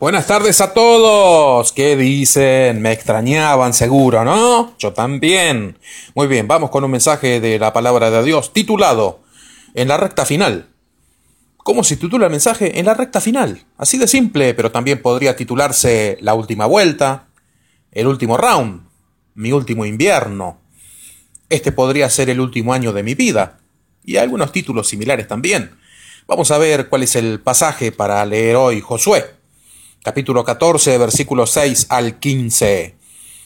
Buenas tardes a todos. ¿Qué dicen? Me extrañaban seguro, ¿no? Yo también. Muy bien, vamos con un mensaje de la palabra de Dios titulado En la recta final. ¿Cómo se titula el mensaje? En la recta final. Así de simple, pero también podría titularse La última vuelta, El último round, Mi último invierno. Este podría ser el último año de mi vida. Y algunos títulos similares también. Vamos a ver cuál es el pasaje para leer hoy Josué capítulo 14, versículos 6 al 15.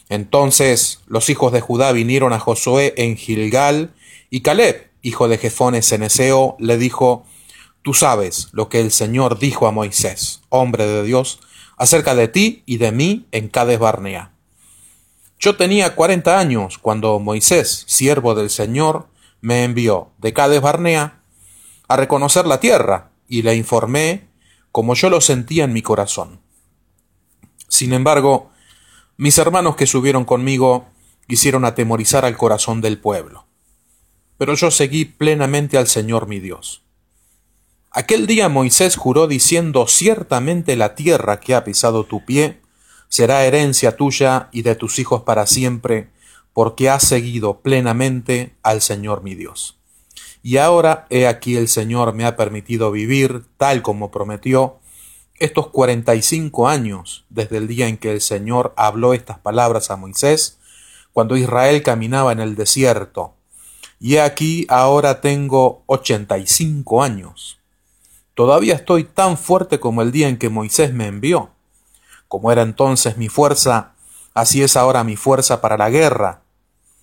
Entonces los hijos de Judá vinieron a Josué en Gilgal, y Caleb, hijo de Jefones Ceneseo, le dijo, Tú sabes lo que el Señor dijo a Moisés, hombre de Dios, acerca de ti y de mí en Cades Barnea. Yo tenía cuarenta años cuando Moisés, siervo del Señor, me envió de Cades Barnea a reconocer la tierra, y le informé como yo lo sentía en mi corazón. Sin embargo, mis hermanos que subieron conmigo quisieron atemorizar al corazón del pueblo. Pero yo seguí plenamente al Señor mi Dios. Aquel día Moisés juró diciendo ciertamente la tierra que ha pisado tu pie será herencia tuya y de tus hijos para siempre, porque has seguido plenamente al Señor mi Dios. Y ahora he aquí el Señor me ha permitido vivir tal como prometió, estos cuarenta y cinco años desde el día en que el Señor habló estas palabras a Moisés, cuando Israel caminaba en el desierto. Y aquí ahora tengo ochenta y cinco años. Todavía estoy tan fuerte como el día en que Moisés me envió. Como era entonces mi fuerza, así es ahora mi fuerza para la guerra,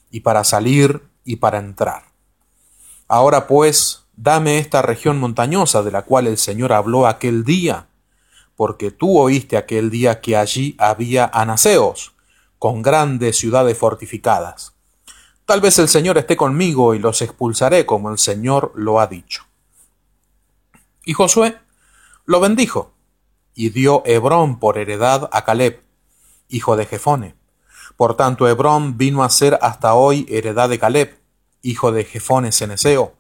y para salir y para entrar. Ahora pues, dame esta región montañosa de la cual el Señor habló aquel día, porque tú oíste aquel día que allí había anaseos, con grandes ciudades fortificadas. Tal vez el Señor esté conmigo y los expulsaré como el Señor lo ha dicho. Y Josué lo bendijo, y dio Hebrón por heredad a Caleb, hijo de Jefone. Por tanto, Hebrón vino a ser hasta hoy heredad de Caleb, hijo de Jefone Ceneseo,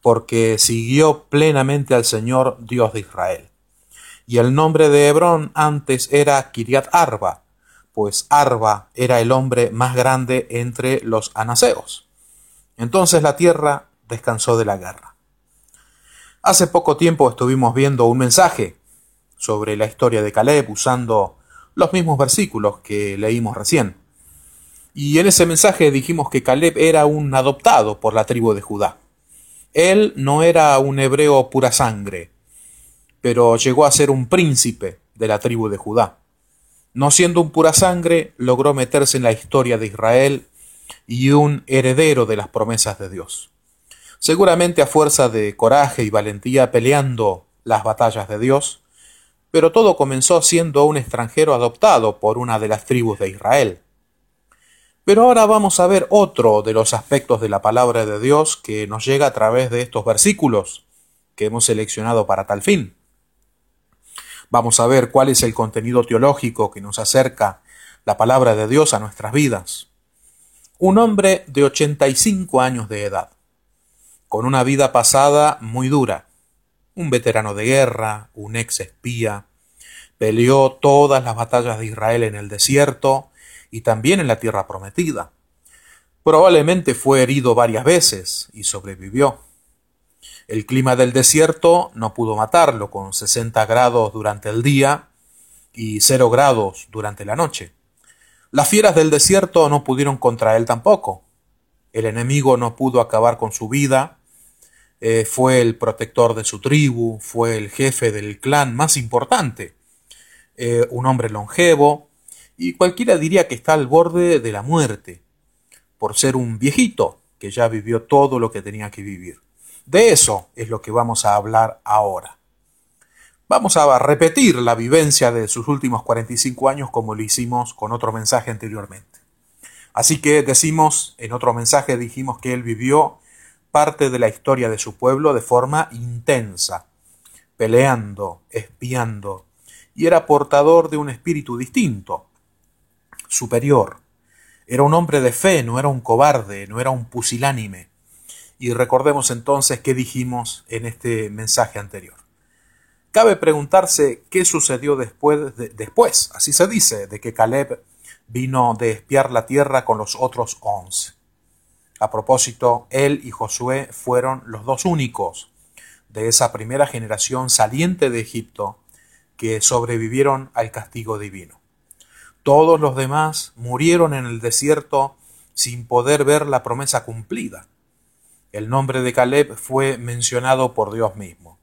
porque siguió plenamente al Señor Dios de Israel y el nombre de Hebrón antes era Kiriat Arba, pues Arba era el hombre más grande entre los anaseos. Entonces la tierra descansó de la guerra. Hace poco tiempo estuvimos viendo un mensaje sobre la historia de Caleb usando los mismos versículos que leímos recién. Y en ese mensaje dijimos que Caleb era un adoptado por la tribu de Judá. Él no era un hebreo pura sangre, pero llegó a ser un príncipe de la tribu de Judá. No siendo un pura sangre, logró meterse en la historia de Israel y un heredero de las promesas de Dios. Seguramente a fuerza de coraje y valentía peleando las batallas de Dios, pero todo comenzó siendo un extranjero adoptado por una de las tribus de Israel. Pero ahora vamos a ver otro de los aspectos de la palabra de Dios que nos llega a través de estos versículos que hemos seleccionado para tal fin. Vamos a ver cuál es el contenido teológico que nos acerca la palabra de Dios a nuestras vidas. Un hombre de 85 años de edad, con una vida pasada muy dura, un veterano de guerra, un ex espía, peleó todas las batallas de Israel en el desierto y también en la tierra prometida. Probablemente fue herido varias veces y sobrevivió. El clima del desierto no pudo matarlo con 60 grados durante el día y 0 grados durante la noche. Las fieras del desierto no pudieron contra él tampoco. El enemigo no pudo acabar con su vida. Eh, fue el protector de su tribu, fue el jefe del clan más importante, eh, un hombre longevo, y cualquiera diría que está al borde de la muerte, por ser un viejito que ya vivió todo lo que tenía que vivir. De eso es lo que vamos a hablar ahora. Vamos a repetir la vivencia de sus últimos 45 años como lo hicimos con otro mensaje anteriormente. Así que decimos, en otro mensaje dijimos que él vivió parte de la historia de su pueblo de forma intensa, peleando, espiando, y era portador de un espíritu distinto, superior. Era un hombre de fe, no era un cobarde, no era un pusilánime. Y recordemos entonces qué dijimos en este mensaje anterior. Cabe preguntarse qué sucedió después, después, así se dice, de que Caleb vino de espiar la tierra con los otros once. A propósito, él y Josué fueron los dos únicos de esa primera generación saliente de Egipto que sobrevivieron al castigo divino. Todos los demás murieron en el desierto sin poder ver la promesa cumplida. El nombre de Caleb fue mencionado por Dios mismo.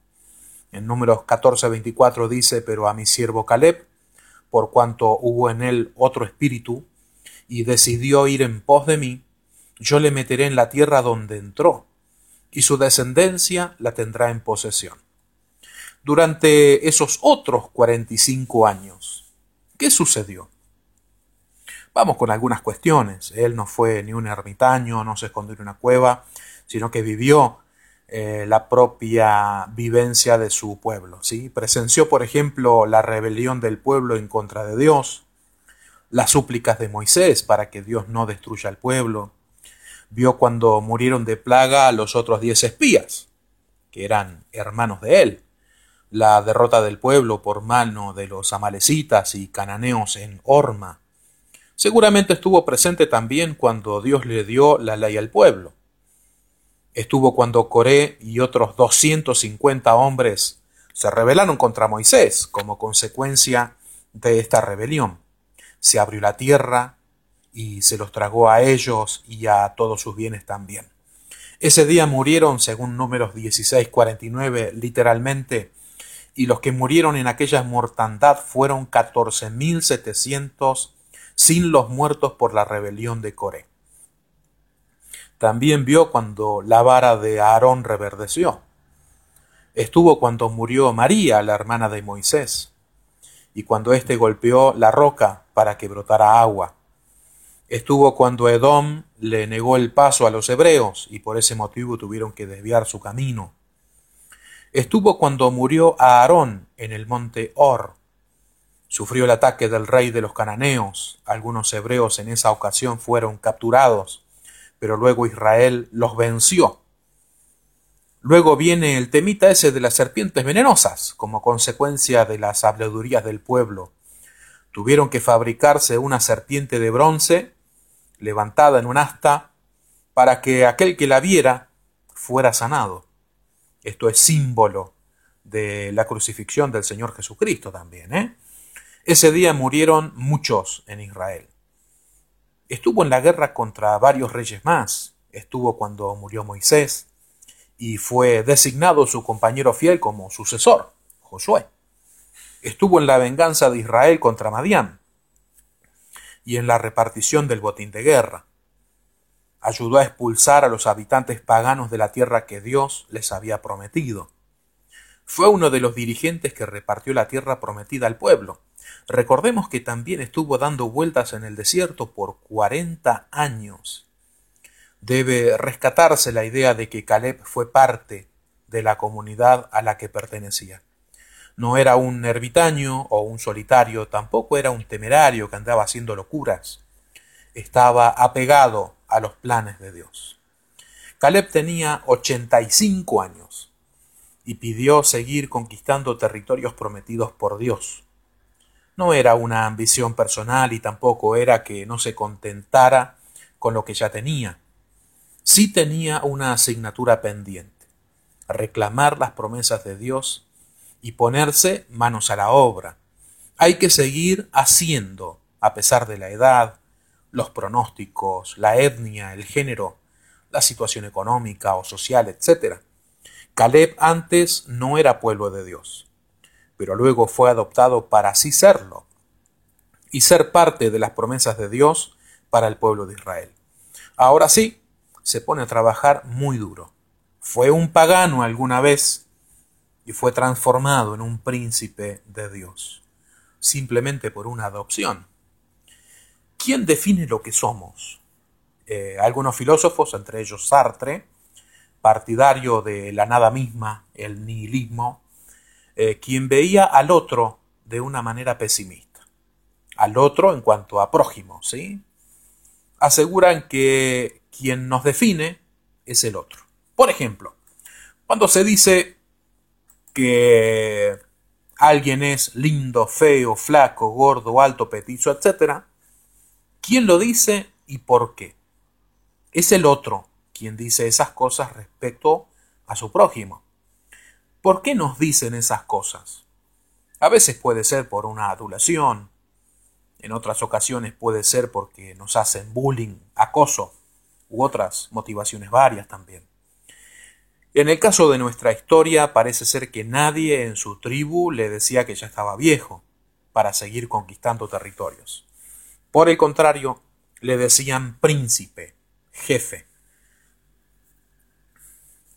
En números 14:24 dice, pero a mi siervo Caleb, por cuanto hubo en él otro espíritu, y decidió ir en pos de mí, yo le meteré en la tierra donde entró, y su descendencia la tendrá en posesión. Durante esos otros 45 años, ¿qué sucedió? Vamos con algunas cuestiones. Él no fue ni un ermitaño, no se escondió en una cueva, sino que vivió eh, la propia vivencia de su pueblo. ¿sí? Presenció, por ejemplo, la rebelión del pueblo en contra de Dios, las súplicas de Moisés para que Dios no destruya al pueblo. Vio cuando murieron de plaga los otros diez espías, que eran hermanos de él. La derrota del pueblo por mano de los amalecitas y cananeos en Orma Seguramente estuvo presente también cuando Dios le dio la ley al pueblo. Estuvo cuando Coré y otros 250 hombres se rebelaron contra Moisés como consecuencia de esta rebelión. Se abrió la tierra y se los tragó a ellos y a todos sus bienes también. Ese día murieron, según números 16:49, literalmente, y los que murieron en aquella mortandad fueron 14.700 sin los muertos por la rebelión de Coré. También vio cuando la vara de Aarón reverdeció. Estuvo cuando murió María, la hermana de Moisés, y cuando éste golpeó la roca para que brotara agua. Estuvo cuando Edom le negó el paso a los hebreos y por ese motivo tuvieron que desviar su camino. Estuvo cuando murió Aarón en el monte Or Sufrió el ataque del rey de los cananeos. Algunos hebreos en esa ocasión fueron capturados, pero luego Israel los venció. Luego viene el temita ese de las serpientes venenosas, como consecuencia de las habladurías del pueblo. Tuvieron que fabricarse una serpiente de bronce, levantada en un asta, para que aquel que la viera fuera sanado. Esto es símbolo de la crucifixión del Señor Jesucristo también, ¿eh? Ese día murieron muchos en Israel. Estuvo en la guerra contra varios reyes más. Estuvo cuando murió Moisés y fue designado su compañero fiel como sucesor, Josué. Estuvo en la venganza de Israel contra Madián y en la repartición del botín de guerra. Ayudó a expulsar a los habitantes paganos de la tierra que Dios les había prometido. Fue uno de los dirigentes que repartió la tierra prometida al pueblo Recordemos que también estuvo dando vueltas en el desierto por 40 años. Debe rescatarse la idea de que Caleb fue parte de la comunidad a la que pertenecía. No era un ermitaño o un solitario, tampoco era un temerario que andaba haciendo locuras. Estaba apegado a los planes de Dios. Caleb tenía 85 años y pidió seguir conquistando territorios prometidos por Dios. No era una ambición personal y tampoco era que no se contentara con lo que ya tenía. Sí tenía una asignatura pendiente, reclamar las promesas de Dios y ponerse manos a la obra. Hay que seguir haciendo, a pesar de la edad, los pronósticos, la etnia, el género, la situación económica o social, etc. Caleb antes no era pueblo de Dios pero luego fue adoptado para así serlo y ser parte de las promesas de Dios para el pueblo de Israel. Ahora sí, se pone a trabajar muy duro. Fue un pagano alguna vez y fue transformado en un príncipe de Dios, simplemente por una adopción. ¿Quién define lo que somos? Eh, algunos filósofos, entre ellos Sartre, partidario de la nada misma, el nihilismo, eh, quien veía al otro de una manera pesimista. Al otro en cuanto a prójimo, ¿sí? Aseguran que quien nos define es el otro. Por ejemplo, cuando se dice que alguien es lindo, feo, flaco, gordo, alto, petizo, etc., ¿quién lo dice y por qué? Es el otro quien dice esas cosas respecto a su prójimo. ¿Por qué nos dicen esas cosas? A veces puede ser por una adulación, en otras ocasiones puede ser porque nos hacen bullying, acoso u otras motivaciones varias también. En el caso de nuestra historia parece ser que nadie en su tribu le decía que ya estaba viejo para seguir conquistando territorios. Por el contrario, le decían príncipe, jefe.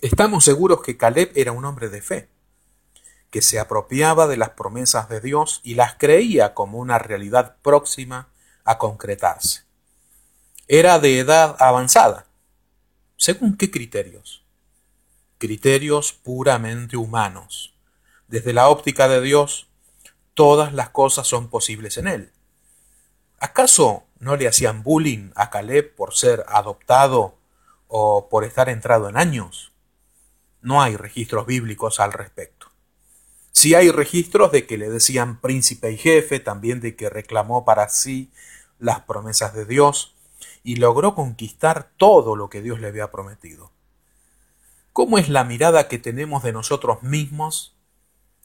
Estamos seguros que Caleb era un hombre de fe, que se apropiaba de las promesas de Dios y las creía como una realidad próxima a concretarse. Era de edad avanzada. ¿Según qué criterios? criterios puramente humanos. Desde la óptica de Dios, todas las cosas son posibles en Él. ¿Acaso no le hacían bullying a Caleb por ser adoptado o por estar entrado en años? No hay registros bíblicos al respecto. Sí hay registros de que le decían príncipe y jefe, también de que reclamó para sí las promesas de Dios y logró conquistar todo lo que Dios le había prometido. ¿Cómo es la mirada que tenemos de nosotros mismos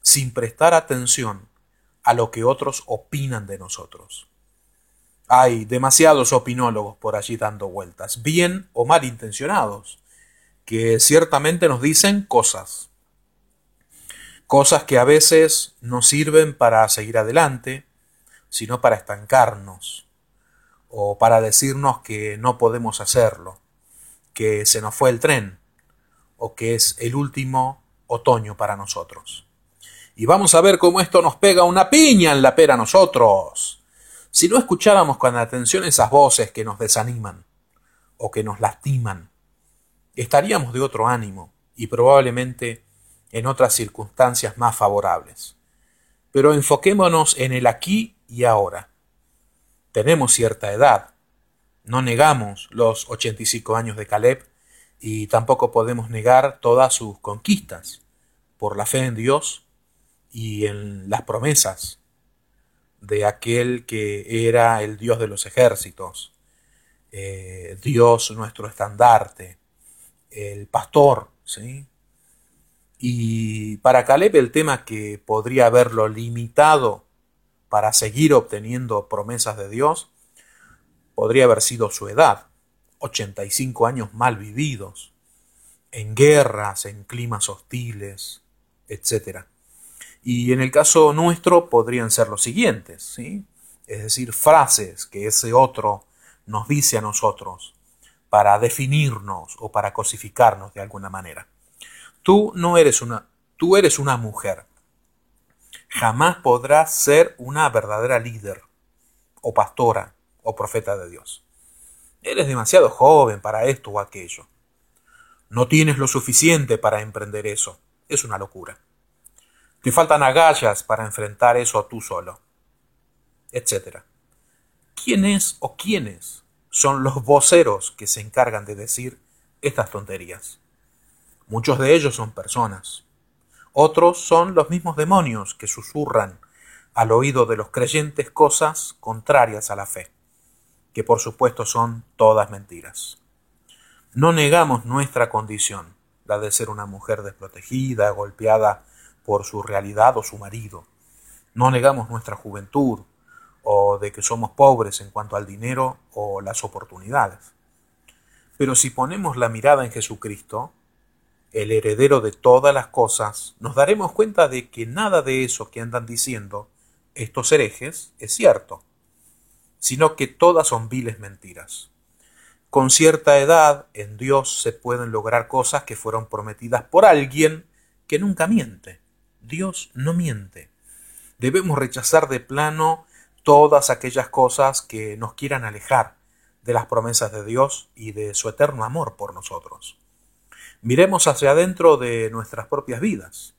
sin prestar atención a lo que otros opinan de nosotros? Hay demasiados opinólogos por allí dando vueltas, bien o mal intencionados, que ciertamente nos dicen cosas. Cosas que a veces no sirven para seguir adelante, sino para estancarnos, o para decirnos que no podemos hacerlo, que se nos fue el tren, o que es el último otoño para nosotros. Y vamos a ver cómo esto nos pega una piña en la pera a nosotros. Si no escucháramos con atención esas voces que nos desaniman o que nos lastiman, estaríamos de otro ánimo y probablemente en otras circunstancias más favorables. Pero enfoquémonos en el aquí y ahora. Tenemos cierta edad. No negamos los 85 años de Caleb y tampoco podemos negar todas sus conquistas por la fe en Dios y en las promesas de aquel que era el Dios de los ejércitos, eh, Dios nuestro estandarte, el pastor, ¿sí? Y para Caleb el tema que podría haberlo limitado para seguir obteniendo promesas de Dios podría haber sido su edad. 85 años mal vividos, en guerras, en climas hostiles, etc. Y en el caso nuestro podrían ser los siguientes, ¿sí? es decir, frases que ese otro nos dice a nosotros para definirnos o para cosificarnos de alguna manera. Tú no eres una, tú eres una mujer. Jamás podrás ser una verdadera líder o pastora o profeta de Dios. Eres demasiado joven para esto o aquello. No tienes lo suficiente para emprender eso. Es una locura. Te faltan agallas para enfrentar eso tú solo. Etcétera. ¿Quién es o quiénes son los voceros que se encargan de decir estas tonterías? Muchos de ellos son personas. Otros son los mismos demonios que susurran al oído de los creyentes cosas contrarias a la fe que por supuesto son todas mentiras. No negamos nuestra condición, la de ser una mujer desprotegida, golpeada por su realidad o su marido. No negamos nuestra juventud o de que somos pobres en cuanto al dinero o las oportunidades. Pero si ponemos la mirada en Jesucristo, el heredero de todas las cosas, nos daremos cuenta de que nada de eso que andan diciendo estos herejes es cierto sino que todas son viles mentiras. Con cierta edad, en Dios se pueden lograr cosas que fueron prometidas por alguien que nunca miente. Dios no miente. Debemos rechazar de plano todas aquellas cosas que nos quieran alejar de las promesas de Dios y de su eterno amor por nosotros. Miremos hacia adentro de nuestras propias vidas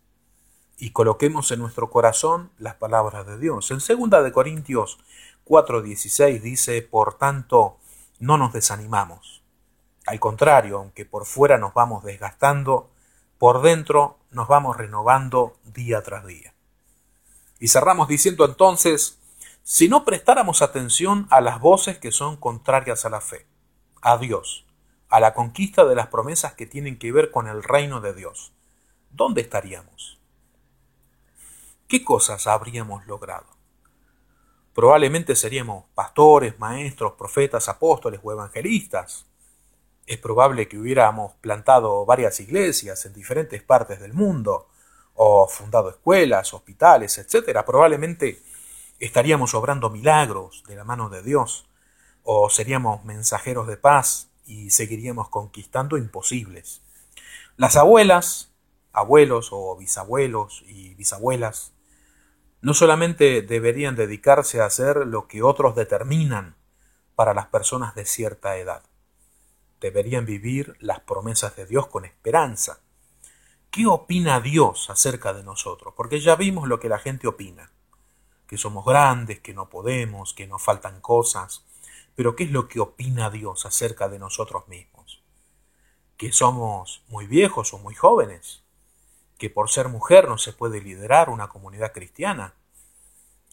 y coloquemos en nuestro corazón las palabras de Dios. En 2 de Corintios 4.16 dice, por tanto, no nos desanimamos. Al contrario, aunque por fuera nos vamos desgastando, por dentro nos vamos renovando día tras día. Y cerramos diciendo entonces, si no prestáramos atención a las voces que son contrarias a la fe, a Dios, a la conquista de las promesas que tienen que ver con el reino de Dios, ¿dónde estaríamos? ¿Qué cosas habríamos logrado? Probablemente seríamos pastores, maestros, profetas, apóstoles o evangelistas. Es probable que hubiéramos plantado varias iglesias en diferentes partes del mundo, o fundado escuelas, hospitales, etc. Probablemente estaríamos obrando milagros de la mano de Dios, o seríamos mensajeros de paz y seguiríamos conquistando imposibles. Las abuelas, abuelos o bisabuelos y bisabuelas no solamente deberían dedicarse a hacer lo que otros determinan para las personas de cierta edad, deberían vivir las promesas de Dios con esperanza. ¿Qué opina Dios acerca de nosotros? Porque ya vimos lo que la gente opina, que somos grandes, que no podemos, que nos faltan cosas, pero ¿qué es lo que opina Dios acerca de nosotros mismos? ¿Que somos muy viejos o muy jóvenes? que por ser mujer no se puede liderar una comunidad cristiana,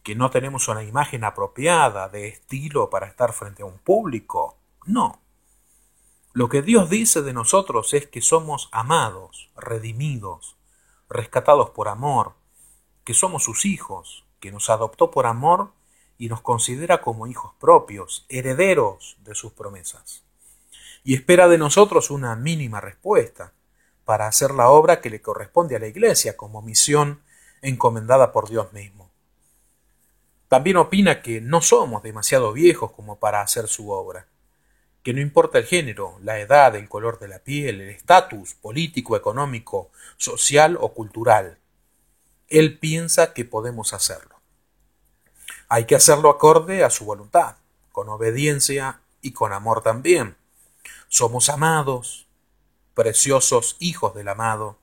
que no tenemos una imagen apropiada de estilo para estar frente a un público. No. Lo que Dios dice de nosotros es que somos amados, redimidos, rescatados por amor, que somos sus hijos, que nos adoptó por amor y nos considera como hijos propios, herederos de sus promesas. Y espera de nosotros una mínima respuesta, para hacer la obra que le corresponde a la Iglesia como misión encomendada por Dios mismo. También opina que no somos demasiado viejos como para hacer su obra, que no importa el género, la edad, el color de la piel, el estatus político, económico, social o cultural. Él piensa que podemos hacerlo. Hay que hacerlo acorde a su voluntad, con obediencia y con amor también. Somos amados, preciosos hijos del amado,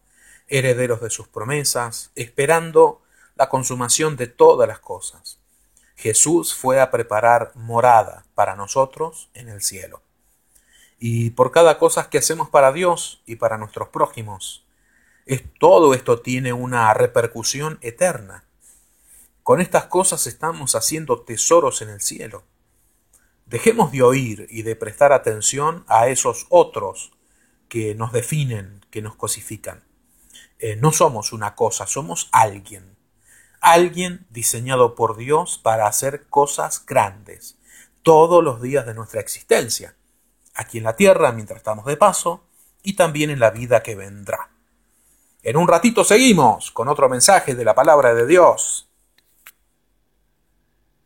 herederos de sus promesas, esperando la consumación de todas las cosas. Jesús fue a preparar morada para nosotros en el cielo. Y por cada cosa que hacemos para Dios y para nuestros prójimos, es, todo esto tiene una repercusión eterna. Con estas cosas estamos haciendo tesoros en el cielo. Dejemos de oír y de prestar atención a esos otros que nos definen, que nos cosifican. Eh, no somos una cosa, somos alguien. Alguien diseñado por Dios para hacer cosas grandes todos los días de nuestra existencia, aquí en la tierra mientras estamos de paso y también en la vida que vendrá. En un ratito seguimos con otro mensaje de la palabra de Dios